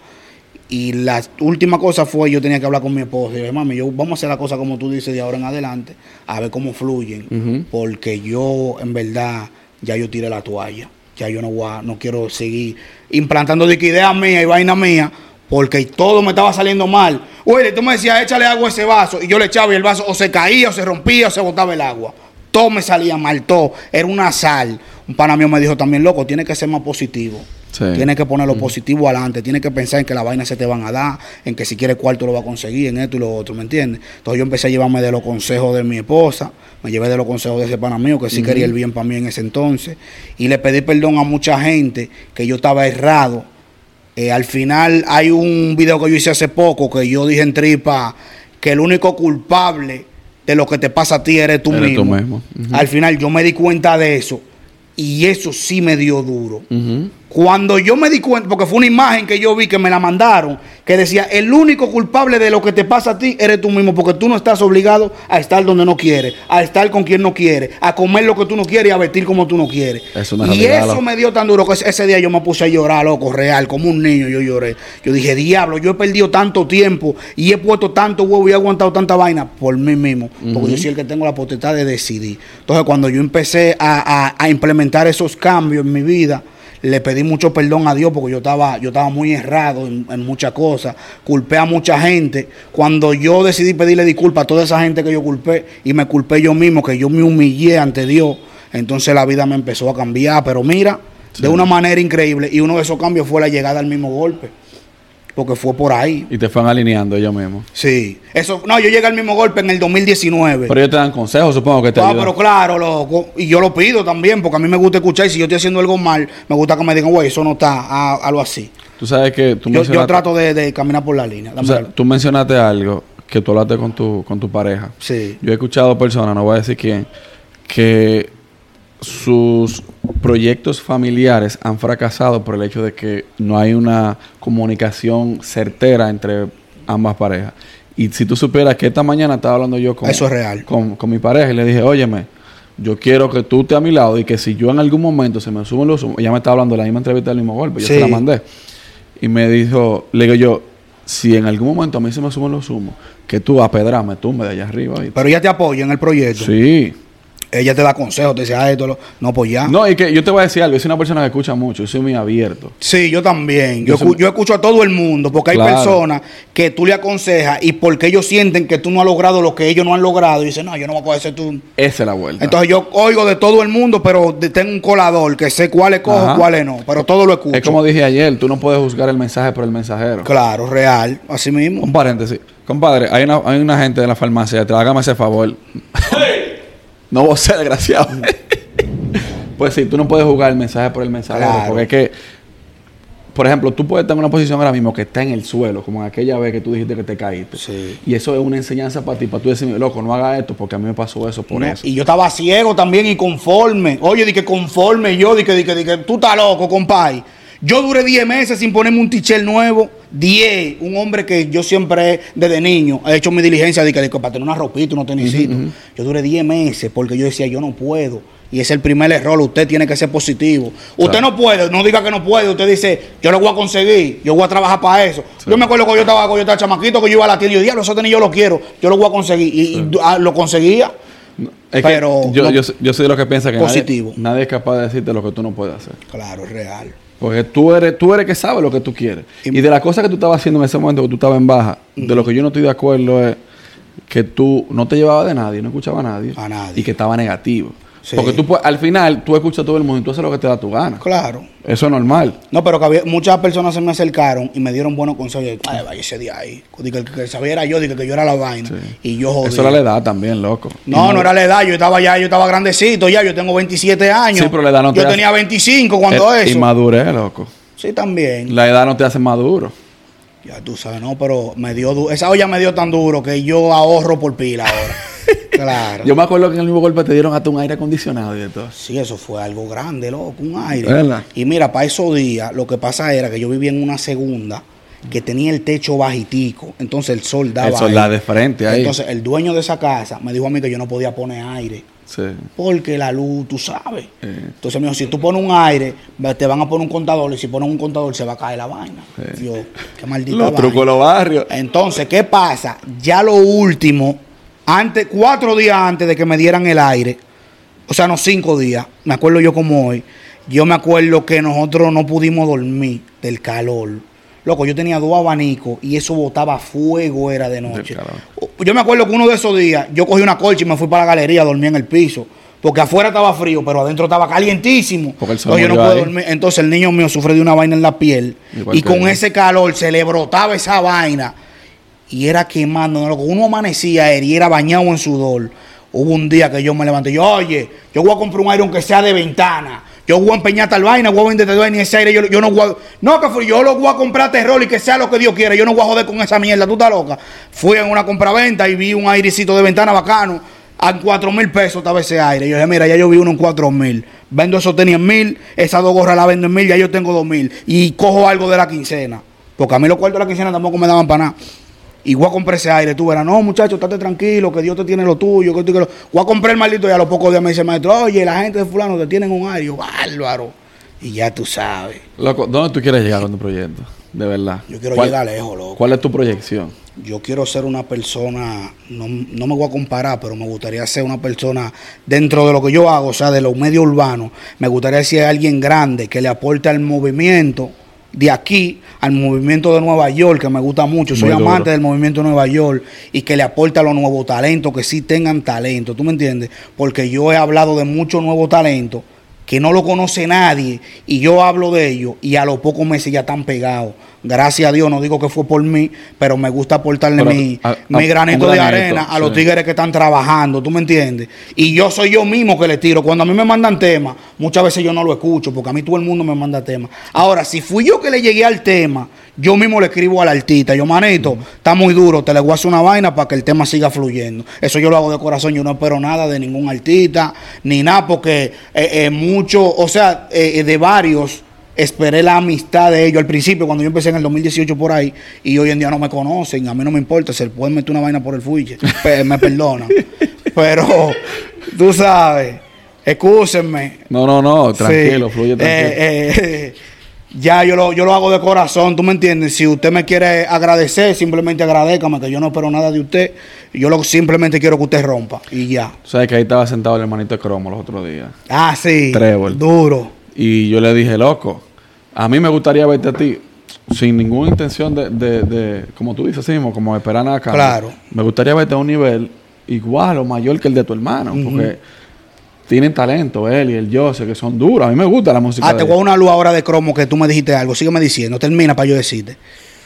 Speaker 1: Y la última cosa fue, yo tenía que hablar con mi esposa. Y dije, mami, yo, vamos a hacer la cosa como tú dices de ahora en adelante, a ver cómo fluyen. Porque yo, en verdad, ya yo tiré la toalla. Ya yo no, voy a- no quiero seguir implantando de que ideas mías y vaina mía, porque todo me estaba saliendo mal. Oye, tú me decías, échale agua a ese vaso, y yo le echaba y el vaso o se caía, o se rompía, o se botaba el agua. Todo me salía mal, todo. Era una sal. Un pana mío me dijo también, loco, tiene que ser más positivo.
Speaker 2: Sí.
Speaker 1: Tienes que poner lo positivo adelante, tienes que pensar en que la vaina se te van a dar, en que si quieres cuarto lo va a conseguir, en esto y lo otro, ¿me entiendes? Entonces yo empecé a llevarme de los consejos de mi esposa, me llevé de los consejos de ese pana mío que sí quería el bien para mí en ese entonces, y le pedí perdón a mucha gente que yo estaba errado. Eh, al final hay un video que yo hice hace poco que yo dije en tripa que el único culpable de lo que te pasa a ti eres tú
Speaker 2: Eres tú
Speaker 1: mismo. Al final yo me di cuenta de eso y eso sí me dio duro. Cuando yo me di cuenta, porque fue una imagen que yo vi que me la mandaron, que decía, el único culpable de lo que te pasa a ti eres tú mismo, porque tú no estás obligado a estar donde no quieres, a estar con quien no quieres, a comer lo que tú no quieres y a vestir como tú no quieres.
Speaker 2: Es
Speaker 1: y eso
Speaker 2: loco.
Speaker 1: me dio tan duro que ese- día yo me puse a llorar, loco, real, como un niño yo lloré. Yo dije, diablo, yo he perdido tanto tiempo y he puesto tanto huevo y he aguantado tanta vaina por mí mismo, porque yo soy el que tengo la potestad de decidir. Entonces, cuando yo empecé a, a- a implementar esos cambios en mi vida, le pedí mucho perdón a Dios porque yo estaba, yo estaba muy errado en, en muchas cosas. Culpé a mucha gente. Cuando yo decidí pedirle disculpas a toda esa gente que yo culpé y me culpé yo mismo, que yo me humillé ante Dios, entonces la vida me empezó a cambiar. Pero mira, de una manera increíble. Y uno de esos cambios fue la llegada al mismo golpe. Porque fue por ahí.
Speaker 2: Y te fueron alineando ellos mismos.
Speaker 1: Sí. Eso, no, yo llegué al mismo golpe en el 2019.
Speaker 2: Pero ellos te dan consejos, supongo que te
Speaker 1: Ah,
Speaker 2: ayudan.
Speaker 1: pero claro, loco. Y yo lo pido también, porque a mí me gusta escuchar. Y si yo estoy haciendo algo mal, me gusta que me digan, güey, eso no está, algo así.
Speaker 2: Tú sabes que tú
Speaker 1: Yo, yo trato de, de caminar por la línea.
Speaker 2: tú,
Speaker 1: Dame
Speaker 2: sabes-
Speaker 1: algo.
Speaker 2: tú mencionaste algo que tú hablaste con tu, con tu pareja.
Speaker 1: Sí.
Speaker 2: Yo he escuchado personas, no voy a decir quién, que sus proyectos familiares han fracasado por el hecho de que no hay una comunicación certera entre ambas parejas. Y si tú supieras que esta mañana estaba hablando yo con,
Speaker 1: Eso es real.
Speaker 2: con, con mi pareja y le dije, óyeme, yo quiero que tú estés a mi lado y que si yo en algún momento se me suben los humos, ella me estaba hablando de la misma entrevista del mismo golpe, yo se la mandé. Y me dijo, le digo yo, si en algún momento a mí se me suben los humos, que tú a pedra me tumbe de allá arriba. ¿oíste?".
Speaker 1: Pero ella te apoya en el proyecto.
Speaker 2: Sí.
Speaker 1: Ella te da consejos, te dice, ah, esto, lo- no, pues ya.
Speaker 2: No, y que yo te voy a decir algo, yo soy una persona que escucha mucho, yo soy muy abierto.
Speaker 1: Sí, yo también.
Speaker 2: Yo
Speaker 1: Yo,
Speaker 2: soy-
Speaker 1: yo escucho a todo el mundo, porque hay
Speaker 2: Claro.
Speaker 1: personas que tú le aconsejas y porque ellos sienten que tú no has logrado lo que ellos no han logrado, y dicen, no, yo no voy a coger ese tú.
Speaker 2: Esa es la vuelta.
Speaker 1: Entonces yo oigo de todo el mundo, pero tengo un colador que sé cuáles cojo,
Speaker 2: Ajá.
Speaker 1: cuáles no, pero todo lo escucho.
Speaker 2: es como dije ayer, tú no puedes juzgar el mensaje por el mensajero.
Speaker 1: Claro, real, así mismo.
Speaker 2: Un paréntesis. Compadre, hay una, hay una gente de la farmacia, te hágame ese favor. No vos ser desgraciado. pues sí, tú no puedes jugar el mensaje por el mensajero.
Speaker 1: Claro.
Speaker 2: Porque es que, por ejemplo, tú puedes estar en una posición ahora mismo que está en el suelo, como en aquella vez que tú dijiste que te caíste.
Speaker 1: Sí.
Speaker 2: Y eso es una enseñanza para ti, para tú decirme, loco, no haga esto porque a mí me pasó eso por
Speaker 1: No,
Speaker 2: eso.
Speaker 1: Y yo estaba ciego también y conforme. Oye, di que conforme yo, di que, di que, di que tú estás loco, compay. Yo duré 10 meses sin ponerme un tichel nuevo. 10. Un hombre que yo siempre, desde niño, he hecho mi diligencia de que, de que para tener una ropita, unos tenisitos. Yo duré 10 meses porque yo decía, yo no puedo. Y es el primer error. Usted tiene que ser positivo. Usted no puede, no diga que no puede. Usted dice, yo lo voy a conseguir. Yo voy a trabajar para eso. Yo me acuerdo cuando yo estaba, cuando yo estaba chamaquito, que yo iba a la tienda y yo, diablo, esos tenis yo lo quiero. Yo lo voy a conseguir. Y, y, ah, lo conseguía.
Speaker 2: Es
Speaker 1: pero
Speaker 2: que yo,
Speaker 1: no-
Speaker 2: yo, soy- yo soy de los que piensa que nadie-
Speaker 1: Positivo.
Speaker 2: Nadie, es capaz de decirte lo que tú no puedes hacer.
Speaker 1: Claro, es real.
Speaker 2: Porque tú eres, tú eres que sabe lo que tú quieres.
Speaker 1: Y-
Speaker 2: Y, de las cosas que tú estabas haciendo en ese momento que tú estabas en baja, de lo que yo no estoy de acuerdo es que tú no te llevabas de nadie, no escuchabas a nadie.
Speaker 1: A nadie.
Speaker 2: Y que estaba negativo.
Speaker 1: Sí.
Speaker 2: Porque tú al final tú escuchas a todo el mundo y tú haces lo que te da tu gana.
Speaker 1: Claro.
Speaker 2: Eso es normal.
Speaker 1: No, pero que había, muchas personas se me acercaron y me dieron buenos consejos. Ay, vaya ese día ahí. Dije que, que sabía era yo, dije que yo era la vaina. Y yo jodí.
Speaker 2: Eso era la edad también, loco.
Speaker 1: No,
Speaker 2: Y
Speaker 1: no era la edad. Yo estaba ya, yo estaba grandecito ya. Yo tengo 27 años.
Speaker 2: Sí, pero la edad no te
Speaker 1: Yo
Speaker 2: hace-
Speaker 1: tenía 25 cuando
Speaker 2: Eh,
Speaker 1: eso.
Speaker 2: Inmadurez, loco.
Speaker 1: Sí, también.
Speaker 2: La edad no te hace maduro.
Speaker 1: Ya tú sabes, no, pero me dio du- Esa olla me dio tan duro que yo ahorro por pila ahora. claro.
Speaker 2: Yo me acuerdo que en el mismo golpe te dieron hasta un aire acondicionado y de todo.
Speaker 1: Sí, eso fue algo grande, loco, un aire.
Speaker 2: ¿Verdad?
Speaker 1: Y mira, para esos días, lo que pasa era que yo vivía en una segunda que tenía el techo bajitico, entonces el sol daba.
Speaker 2: El sol de frente ahí.
Speaker 1: Entonces el dueño de esa casa me dijo a mí que yo no podía poner aire.
Speaker 2: Sí.
Speaker 1: Porque la luz, tú sabes.
Speaker 2: Eh.
Speaker 1: Entonces me dijo, si tú pones un aire, te van a poner un contador y si pones un contador se va a caer la vaina.
Speaker 2: Sí.
Speaker 1: Yo, qué maldita
Speaker 2: Los trucos de los barrios.
Speaker 1: Entonces, ¿qué pasa? Ya lo último, antes, cuatro días antes de que me dieran el aire, o sea, no cinco días, me acuerdo yo como hoy, yo me acuerdo que nosotros no pudimos dormir del calor. Loco, yo tenía dos abanicos y eso botaba fuego, era de noche. Yo me acuerdo que uno de esos días, yo cogí una colcha y me fui para la galería, dormí en el piso. Porque afuera estaba frío, pero adentro estaba calientísimo.
Speaker 2: Porque el sol
Speaker 1: Entonces, yo no
Speaker 2: ahí.
Speaker 1: dormir. Entonces el niño mío sufre de una vaina en la piel.
Speaker 2: Igual
Speaker 1: y con ese calor se le brotaba esa vaina y era quemando. ¿no? Uno amanecía él y era bañado en sudor. Hubo un día que yo me levanté y yo, oye, yo voy a comprar un aire aunque sea de ventana. Yo voy a empeñar tal vaina, voy a vender tal vaina y ese aire yo, no voy a... No, que fui, yo lo voy a comprar terror y que sea lo que Dios quiera. Yo no voy a joder con esa mierda, tú estás loca. Fui en una compraventa y vi un airecito de ventana bacano. A cuatro mil pesos estaba ese aire. Yo dije, mira, ya yo vi uno en cuatro mil. Vendo esos tenis en mil, esas dos gorras las vendo en mil, ya yo tengo dos mil. Y cojo algo de la quincena. Porque a mí los cuartos de la quincena tampoco me daban para nada. Y voy a comprar ese aire. Tú verás, no, muchacho, estate tranquilo, que Dios te tiene lo tuyo. Que tú, que lo... Voy a comprar el maldito y a los pocos días me dice el maestro, oye, la gente de fulano te tienen un aire. Bárbaro. Y ya tú sabes.
Speaker 2: Loco, ¿dónde tú quieres llegar con tu proyecto? De verdad.
Speaker 1: Yo quiero
Speaker 2: ¿Cuál-
Speaker 1: llegar lejos, loco.
Speaker 2: ¿Cuál es tu proyección?
Speaker 1: Yo quiero ser una persona, no, no me voy a comparar, pero me gustaría ser una persona dentro de lo que yo hago, o sea, de los medios urbanos. Me gustaría ser alguien grande que le aporte al movimiento de aquí, al movimiento de Nueva York, que me gusta mucho. Soy
Speaker 2: Muy duro.
Speaker 1: amante del movimiento de Nueva York y que le aporte a los nuevos talentos, que sí tengan talento. ¿Tú me entiendes? Porque yo he hablado de muchos nuevos talentos que no lo conoce nadie y yo hablo de ellos y a los pocos meses ya están pegados. Gracias a Dios, no digo que fue por mí, pero me gusta aportarle
Speaker 2: Pero,
Speaker 1: mi,
Speaker 2: a- a-
Speaker 1: mi granito de arena a los
Speaker 2: sí.
Speaker 1: tigres que están trabajando, ¿tú me entiendes? Y yo soy yo mismo que le tiro. Cuando a mí me mandan temas, muchas veces yo no lo escucho porque a mí todo el mundo me manda temas. Ahora, si fui yo que le llegué al tema, yo mismo le escribo al artista. Yo, manito, está muy duro, te le voy a hacer una vaina para que el tema siga fluyendo. Eso yo lo hago de corazón, yo no espero nada de ningún artista, ni nada, porque eh, eh, mucho, o sea, eh, de varios esperé la amistad de ellos al principio, cuando yo empecé en el 2018 por ahí, y hoy en día no me conocen, a mí no me importa, se pueden meter una vaina por el fuiche, pe- me perdonan. Pero, tú sabes, excúsenme.
Speaker 2: No, no, no, tranquilo,
Speaker 1: Sí.
Speaker 2: fluye tranquilo.
Speaker 1: Eh, eh, ya yo lo, yo lo hago de corazón, ¿tú me entiendes? Si usted me quiere agradecer, simplemente agradécame, que yo no espero nada de usted. Yo lo, simplemente quiero que usted rompa y ya.
Speaker 2: Tú sabes que ahí estaba sentado el hermanito de Cromo los otros días.
Speaker 1: Ah, sí.
Speaker 2: Trébol.
Speaker 1: Duro.
Speaker 2: Y yo le dije, loco, a mí me gustaría verte a ti sin ninguna intención de, de, de como tú dices, así mismo, como esperar nada a cambio.
Speaker 1: Claro.
Speaker 2: Me gustaría verte a un nivel igual o mayor que el de tu hermano, porque tienen talento él y el Jose, que son duros. A mí me gusta la música
Speaker 1: Ah, te voy a una luz ahora de cromo que tú me dijiste algo. Sígueme diciendo. Termina para yo decirte.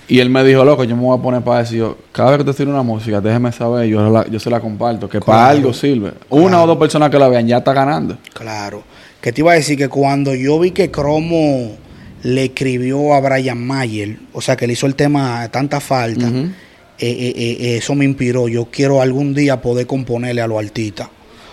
Speaker 2: Y él me dijo, loco, yo me voy a poner para decir, yo, cada vez que te tire una música, déjeme saber, yo, la- yo se la comparto, que para algo sirve. Una o dos personas que la vean ya está ganando.
Speaker 1: Claro. Que te iba a decir que cuando yo vi que Cromo le escribió a Brian Mayer, o sea, que le hizo el tema tanta falta. Eh, eh, eh, eso me inspiró. Yo quiero algún día poder componerle a los artistas.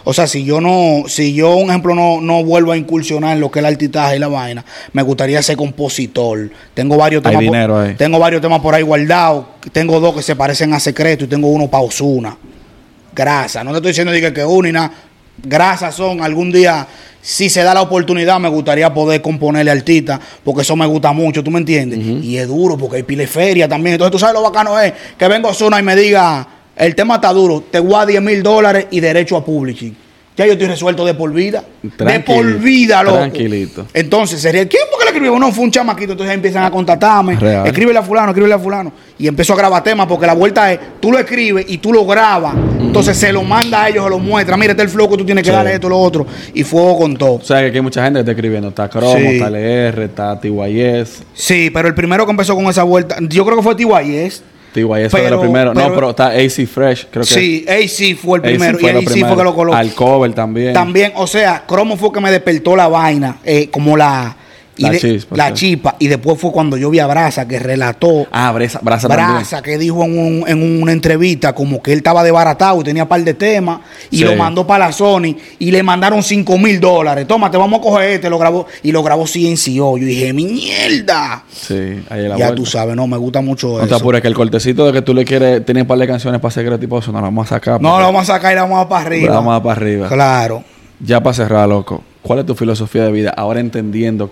Speaker 1: O sea, si yo no, si yo, un ejemplo, no, no vuelvo a incursionar en lo que es el artistaje y la vaina, me gustaría ser compositor. Tengo varios
Speaker 2: Hay
Speaker 1: temas. por-
Speaker 2: dinero ahí.
Speaker 1: Tengo varios temas por ahí guardados. Tengo dos que se parecen a secreto y tengo uno para Osuna. Grasa. No te estoy diciendo diga, que uno y nada. Grasas son. Algún día, si se da la oportunidad, me gustaría poder componerle artista, porque eso me gusta mucho, ¿tú me entiendes? Y es duro, porque hay pile feria también. Entonces, tú sabes lo bacano es que venga Osuna y me diga, el tema está duro, te voy a 10 mil dólares y derecho a publishing. Ya yo estoy resuelto de por vida. De por vida, loco.
Speaker 2: tranquilito.
Speaker 1: Entonces, sería, ¿quién fue que le escribió? No, fue un chamaquito. Entonces empiezan a contactarme.
Speaker 2: Real.
Speaker 1: Escríbele a fulano, escríbele a fulano. Y empezó a grabar temas porque la vuelta es, tú lo escribes y tú lo grabas. Entonces se lo manda a ellos, se lo muestra. Mira, este es el flow que tú tienes que
Speaker 2: Sí.
Speaker 1: darle esto, lo otro. Y fuego con todo.
Speaker 2: O sea, que aquí hay mucha gente que está escribiendo. Está Cromo,
Speaker 1: Sí.
Speaker 2: está LR, está TYS.
Speaker 1: Sí, pero el primero que empezó con esa vuelta, yo creo que fue TYS.
Speaker 2: TYS fue de lo primero.
Speaker 1: pero-
Speaker 2: no, pero está AC Fresh, creo que.
Speaker 1: Sí, AC fue el
Speaker 2: AC
Speaker 1: primero.
Speaker 2: fue
Speaker 1: y AC fue
Speaker 2: primero.
Speaker 1: que lo colocó.
Speaker 2: Al cover también.
Speaker 1: También, o sea, Cromo fue que me despertó la vaina, eh, como la, y
Speaker 2: La
Speaker 1: de-
Speaker 2: chispa,
Speaker 1: la
Speaker 2: sí.
Speaker 1: chispa. Y después fue cuando yo vi a Brasa que relató
Speaker 2: Ah, Brasa, Brasa también.
Speaker 1: Brasa que dijo en, un- en una entrevista como que él estaba desbaratado y tenía par de temas y
Speaker 2: Sí.
Speaker 1: lo mandó para la Sony y le mandaron 5 mil dólares. Toma, te vamos a coger este, lo grabó y lo grabó CNCO. Yo dije, mierda.
Speaker 2: Sí, ahí la
Speaker 1: ya
Speaker 2: vuelta.
Speaker 1: tú sabes, no, me gusta mucho
Speaker 2: No te
Speaker 1: eso.
Speaker 2: apures, que el cortecito de que tú le quieres, tienes un par de canciones para secreto tipo eso, no lo vamos a sacar.
Speaker 1: No, lo vamos a sacar y la vamos a para arriba.
Speaker 2: Vamos a para arriba.
Speaker 1: Claro.
Speaker 2: Ya para cerrar, loco, ¿cuál es tu filosofía de vida? Ahora entendiendo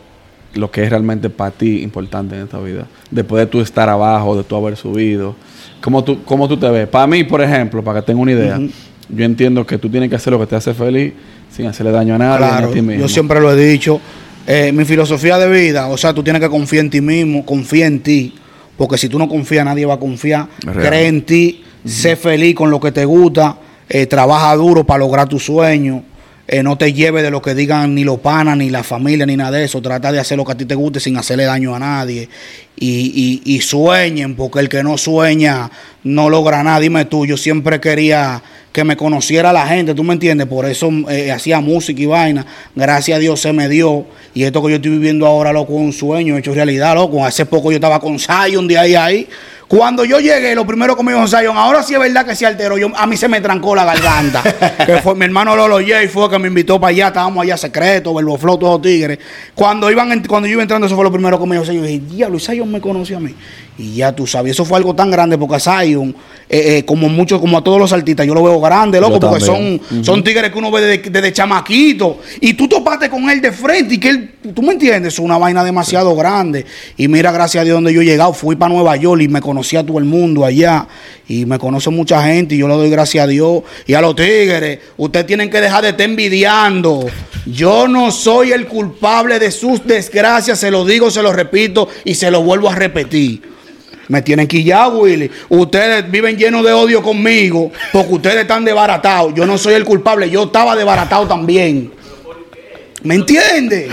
Speaker 2: lo que es realmente para ti importante en esta vida. Después de tú estar abajo, de tú haber subido. ¿Cómo tú, cómo tú te ves? Para mí, por ejemplo, para que tenga una idea, yo entiendo que tú tienes que hacer lo que te hace feliz sin hacerle daño a nadie
Speaker 1: Claro,
Speaker 2: a ti mismo.
Speaker 1: yo siempre lo he dicho. Eh, mi filosofía de vida, o sea, tú tienes que confiar en ti mismo, confía en ti, porque si tú no confías, nadie va a confiar.
Speaker 2: Real.
Speaker 1: Cree en ti, sé feliz con lo que te gusta, eh, trabaja duro para lograr tus sueños. Eh, no te lleves de lo que digan ni los panas, ni la familia, ni nada de eso. Trata de hacer lo que a ti te guste sin hacerle daño a nadie. Y, y, y sueñen, porque el que no sueña no logra nada. Dime tú, yo siempre quería que me conociera la gente, ¿tú me entiendes? Por eso eh, hacía música y vaina. Gracias a Dios se me dio. Y esto que yo estoy viviendo ahora, loco, es un sueño hecho realidad, loco. Hace poco yo estaba con Zion de ahí ahí. Cuando yo llegué, lo primero que me dijo Zion, ahora sí es verdad que se alteró. Yo, a mí se me trancó la garganta. que fue mi hermano Lolo J, fue que me invitó para allá. Estábamos allá secreto, Verbo Flow, todos tigres. Cuando, iban, cuando yo iba entrando, eso fue lo primero que me dijo Zion. Yo dije, diablo, Zion me conoció a mí. Y ya tú sabes, eso fue algo tan grande porque a Zion, eh, eh, como mucho, como a todos los artistas, yo lo veo grande, loco, porque son, son tigres que uno ve desde, desde chamaquito. Y tú topaste con él de frente y que él, tú me entiendes, es una vaina demasiado grande. Y mira, gracias a Dios, donde yo he llegado, fui para Nueva York y me conocí a todo el mundo allá. Y me conoce mucha gente y yo le doy gracias a Dios. Y a los tigres, ustedes tienen que dejar de estar envidiando. Yo no soy el culpable de sus desgracias, se lo digo, se lo repito y se lo vuelvo a repetir. Me tienen que ya, Willy. Ustedes viven llenos de odio conmigo porque ustedes están desbaratados. Yo no soy el culpable, yo estaba desbaratado también. ¿Me entiendes?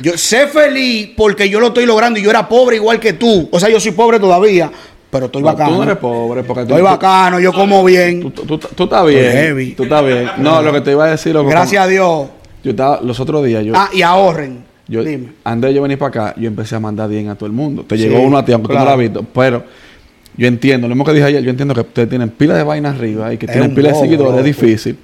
Speaker 1: Yo sé feliz porque yo lo estoy logrando y yo era pobre igual que tú. O sea, yo soy pobre todavía, pero estoy
Speaker 2: No,
Speaker 1: bacano.
Speaker 2: Tú eres pobre porque
Speaker 1: Estoy
Speaker 2: tú-
Speaker 1: bacano, yo como bien.
Speaker 2: Tú, tú- tú- estás bien.
Speaker 1: heavy.
Speaker 2: Tú estás bien. No, lo que te iba a decir, loco,
Speaker 1: Gracias a Dios.
Speaker 2: Yo estaba, los otros días, yo,
Speaker 1: Ah, y ahorren.
Speaker 2: yo
Speaker 1: Dime.
Speaker 2: antes de yo venir para acá, yo empecé a mandar bien a todo el mundo. Te
Speaker 1: Sí,
Speaker 2: llegó uno a ti, aunque tú no lo
Speaker 1: claro.
Speaker 2: has visto. Pero yo entiendo, lo mismo que dije ayer, yo entiendo que ustedes tienen pila de vaina arriba y que
Speaker 1: Es
Speaker 2: tienen
Speaker 1: un
Speaker 2: pila de seguidores, es difícil.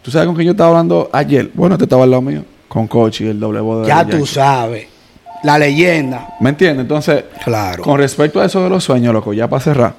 Speaker 2: ¿Tú sabes con quién yo estaba hablando ayer? Bueno, este estaba al lado mío, con Cochi, el doble voz de
Speaker 1: Ya tú sabes. La leyenda.
Speaker 2: ¿Me entiendes? Entonces,
Speaker 1: Claro.
Speaker 2: con respecto a eso de los sueños, loco, ya para cerrar,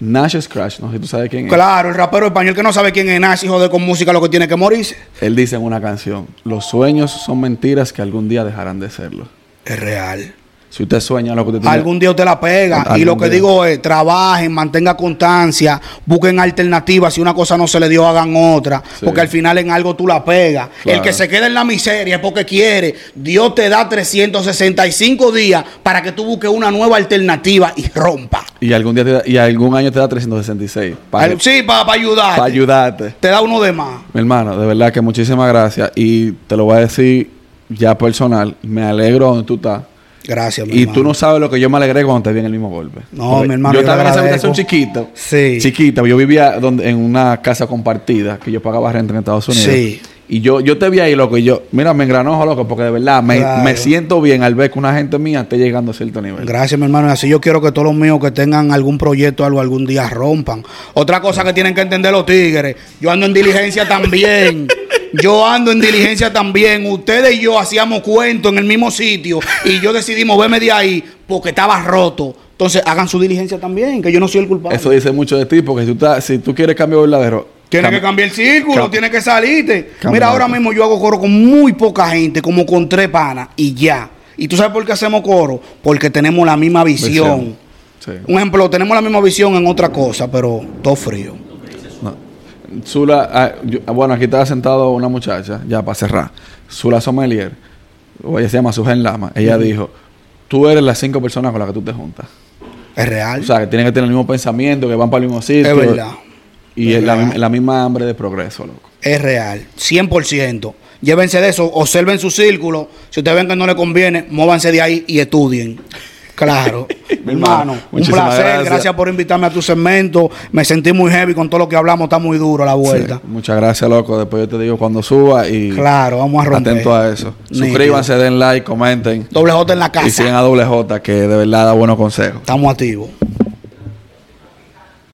Speaker 2: Nash Scratch, no sé si tú sabes quién es.
Speaker 1: Claro, el rapero español que no sabe quién es Nazi, joder con música lo que tiene que morirse.
Speaker 2: Él dice en una canción, los sueños son mentiras que algún día dejarán de serlo.
Speaker 1: Es real.
Speaker 2: Si usted sueña lo que usted tiene...
Speaker 1: Algún día usted la pega. Y lo que
Speaker 2: día.
Speaker 1: digo es, trabajen, mantenga constancia, busquen alternativas. Si una cosa no se le dio, hagan otra.
Speaker 2: Sí.
Speaker 1: Porque al final en algo tú la pegas.
Speaker 2: Claro.
Speaker 1: El que se queda en la miseria es porque quiere. Dios te da 365 días para que tú busques una nueva alternativa y rompa.
Speaker 2: Y algún día te da- y algún año te da 366. Para,
Speaker 1: Al- sí, para ayudar.
Speaker 2: para ayudarte.
Speaker 1: Te da uno de más.
Speaker 2: Mi hermano, de verdad que muchísimas gracias. Y te lo voy a decir ya personal. Me alegro donde tú estás.
Speaker 1: Gracias, mi
Speaker 2: Y
Speaker 1: hermano.
Speaker 2: tú no sabes lo que yo me alegré cuando te vi en el mismo golpe.
Speaker 1: No,
Speaker 2: Porque
Speaker 1: mi hermano,
Speaker 2: Yo
Speaker 1: yo
Speaker 2: estaba en esa habitación chiquita.
Speaker 1: Sí.
Speaker 2: Chiquita. Yo vivía donde, en una casa compartida que yo pagaba renta en Estados Unidos.
Speaker 1: Sí.
Speaker 2: Y yo, yo te vi ahí, loco, y yo, mira, me engranojo, loco, porque de verdad me,
Speaker 1: Claro.
Speaker 2: me siento bien al ver que una gente mía esté llegando a cierto nivel.
Speaker 1: Gracias, mi hermano. Y así yo quiero que todos los míos que tengan algún proyecto o algo algún día rompan. Otra cosa que tienen que entender los tigres. Yo ando en diligencia también. Yo ando en diligencia también. Ustedes y yo hacíamos cuentos en el mismo sitio y yo decidí moverme de ahí porque estaba roto. Entonces hagan su diligencia también, que yo no soy el culpable.
Speaker 2: Eso dice mucho de ti, porque si tú, estás- si tú quieres cambio verdadero,
Speaker 1: Tienes que cambiar el círculo, tienes que salirte. Mira, ahora mismo yo hago coro con muy poca gente, como con tres panas y ya. ¿Y tú sabes por qué hacemos coro? Porque tenemos la misma visión.
Speaker 2: Sí.
Speaker 1: Un ejemplo, tenemos la misma visión en otra cosa, pero todo frío.
Speaker 2: Zula, ah, yo- ah, bueno, aquí estaba sentado una muchacha, ya para cerrar. Zula Sommelier, o ella se llama Sugen Lama. Ella dijo: Tú eres las cinco personas con las que tú te juntas.
Speaker 1: Es real.
Speaker 2: O sea, que tienen que tener el mismo pensamiento, que van para el mismo sitio.
Speaker 1: es verdad.
Speaker 2: Y
Speaker 1: Es
Speaker 2: la, la misma hambre de progreso, loco.
Speaker 1: Es real. 100%. Llévense de eso, observen su círculo. Si ustedes ven que no le conviene, móvanse de ahí y estudien. Claro. Mi hermano, un placer.
Speaker 2: gracias.
Speaker 1: Gracias. por invitarme a tu segmento. Me sentí muy heavy con todo lo que hablamos. Está muy duro la vuelta.
Speaker 2: Sí. Muchas gracias, loco. Después yo te digo cuando suba y
Speaker 1: Claro, vamos a romper.
Speaker 2: atento a eso.
Speaker 1: Nítido.
Speaker 2: Suscríbanse, den like, comenten.
Speaker 1: Doble J en la
Speaker 2: Y sigan
Speaker 1: casa.
Speaker 2: a doble J, que de verdad da buenos consejos.
Speaker 1: Estamos activos.